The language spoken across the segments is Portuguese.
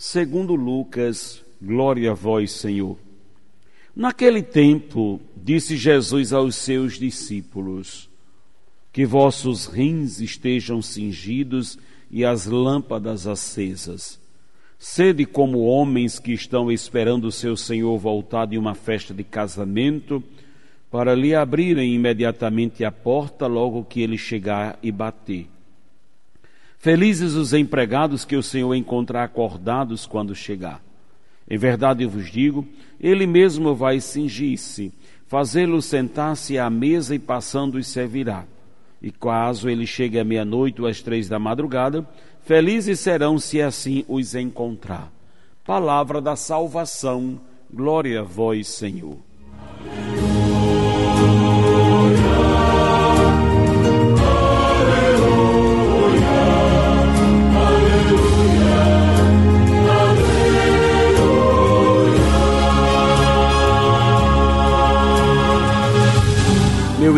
segundo Lucas, glória a vós, Senhor. Naquele tempo, disse Jesus aos seus discípulos: Que vossos rins estejam cingidos e as lâmpadas acesas. Sede como homens que estão esperando o seu Senhor voltar de uma festa de casamento para lhe abrirem imediatamente a porta logo que ele chegar e bater. Felizes os empregados que o Senhor encontrar acordados quando chegar. Em verdade eu vos digo, ele mesmo vai cingir-se, fazê-lo sentar-se à mesa e passando os servirá. E caso ele chegue à meia-noite ou às três da madrugada, felizes serão se assim os encontrar. Palavra da salvação, glória a vós, Senhor.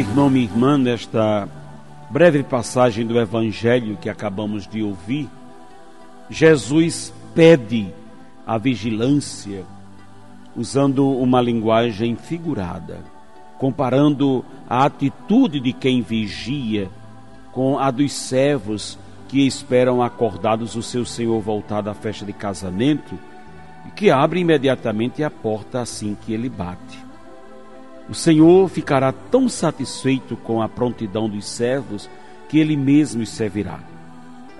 Irmão, minha irmã, nesta breve passagem do Evangelho que acabamos de ouvir, Jesus pede a vigilância usando uma linguagem figurada, comparando a atitude de quem vigia com a dos servos que esperam acordados o seu senhor voltar da festa de casamento e que abre imediatamente a porta assim que ele bate. O Senhor ficará tão satisfeito com a prontidão dos servos que ele mesmo os servirá.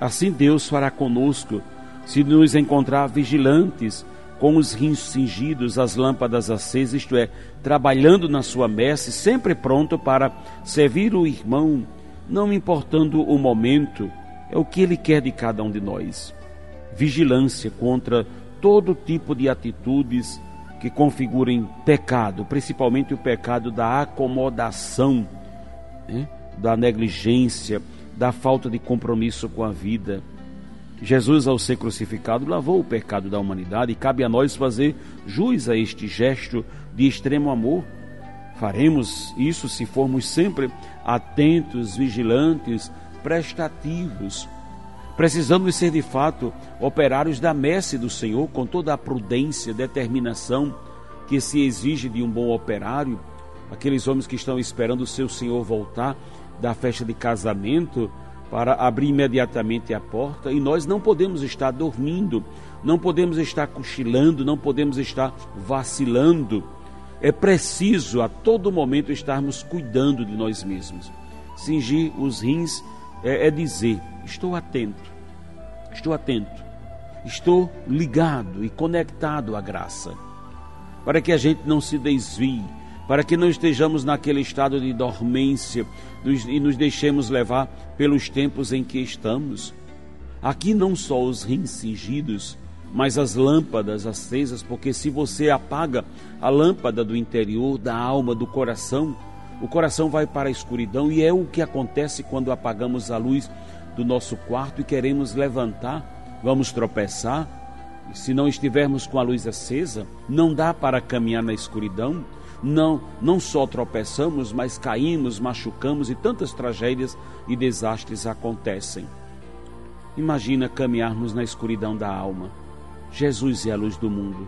Assim Deus fará conosco se nos encontrar vigilantes, com os rins cingidos, as lâmpadas acesas, isto é, trabalhando na sua messe, sempre pronto para servir o irmão, não importando o momento, é o que ele quer de cada um de nós. Vigilância contra todo tipo de atitudes que configurem pecado, principalmente o pecado da acomodação, né? da negligência, da falta de compromisso com a vida. Jesus, ao ser crucificado, lavou o pecado da humanidade e cabe a nós fazer jus a este gesto de extremo amor. Faremos isso se formos sempre atentos, vigilantes, prestativos Precisamos ser de fato operários da messe do Senhor com toda a prudência, determinação que se exige de um bom operário. Aqueles homens que estão esperando o seu Senhor voltar da festa de casamento para abrir imediatamente a porta e nós não podemos estar dormindo, não podemos estar cochilando, não podemos estar vacilando. É preciso a todo momento estarmos cuidando de nós mesmos. Cingir os rins é, é dizer: estou atento, estou atento, estou ligado e conectado à graça, para que a gente não se desvie, para que não estejamos naquele estado de dormência e nos deixemos levar pelos tempos em que estamos. Aqui não só os rins cingidos, mas as lâmpadas acesas, porque se você apaga a lâmpada do interior, da alma, do coração, o coração vai para a escuridão e é o que acontece quando apagamos a luz do nosso quarto e queremos levantar, vamos tropeçar. E se não estivermos com a luz acesa, não dá para caminhar na escuridão. Não, não só tropeçamos, mas caímos, machucamos e tantas tragédias e desastres acontecem. Imagina caminharmos na escuridão da alma. Jesus é a luz do mundo.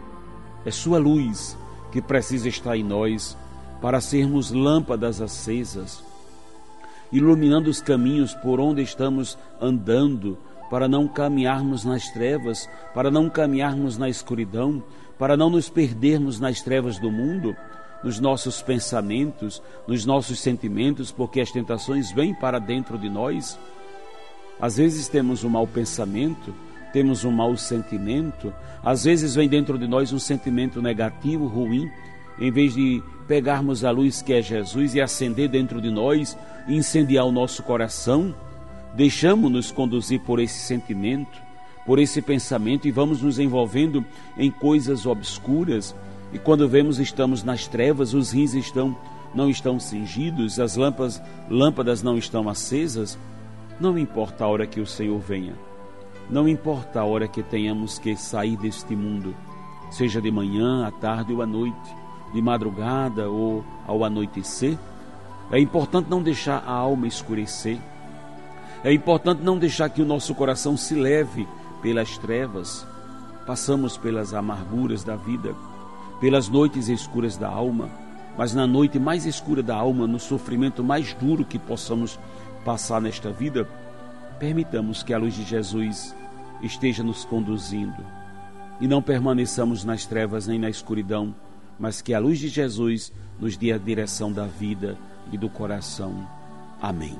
É sua luz que precisa estar em nós para sermos lâmpadas acesas, iluminando os caminhos por onde estamos andando, para não caminharmos nas trevas, para não caminharmos na escuridão, para não nos perdermos nas trevas do mundo, nos nossos pensamentos, nos nossos sentimentos, porque as tentações vêm para dentro de nós. Às vezes temos um mau pensamento, temos um mau sentimento, às vezes vem dentro de nós um sentimento negativo, ruim, em vez de pegarmos a luz que é Jesus e acender dentro de nós, incendiar o nosso coração, deixamos-nos conduzir por esse sentimento, por esse pensamento e vamos nos envolvendo em coisas obscuras. E quando vemos estamos nas trevas, os rins estão não estão cingidos, as lâmpadas, lâmpadas não estão acesas, não importa a hora que o Senhor venha. Não importa a hora que tenhamos que sair deste mundo, seja de manhã, à tarde ou à noite, de madrugada ou ao anoitecer, é importante não deixar a alma escurecer. É importante não deixar que o nosso coração se leve pelas trevas. Passamos pelas amarguras da vida, pelas noites escuras da alma, mas na noite mais escura da alma, no sofrimento mais duro que possamos passar nesta vida, permitamos que a luz de Jesus esteja nos conduzindo e não permaneçamos nas trevas nem na escuridão, mas que a luz de Jesus nos dê a direção da vida e do coração. Amém.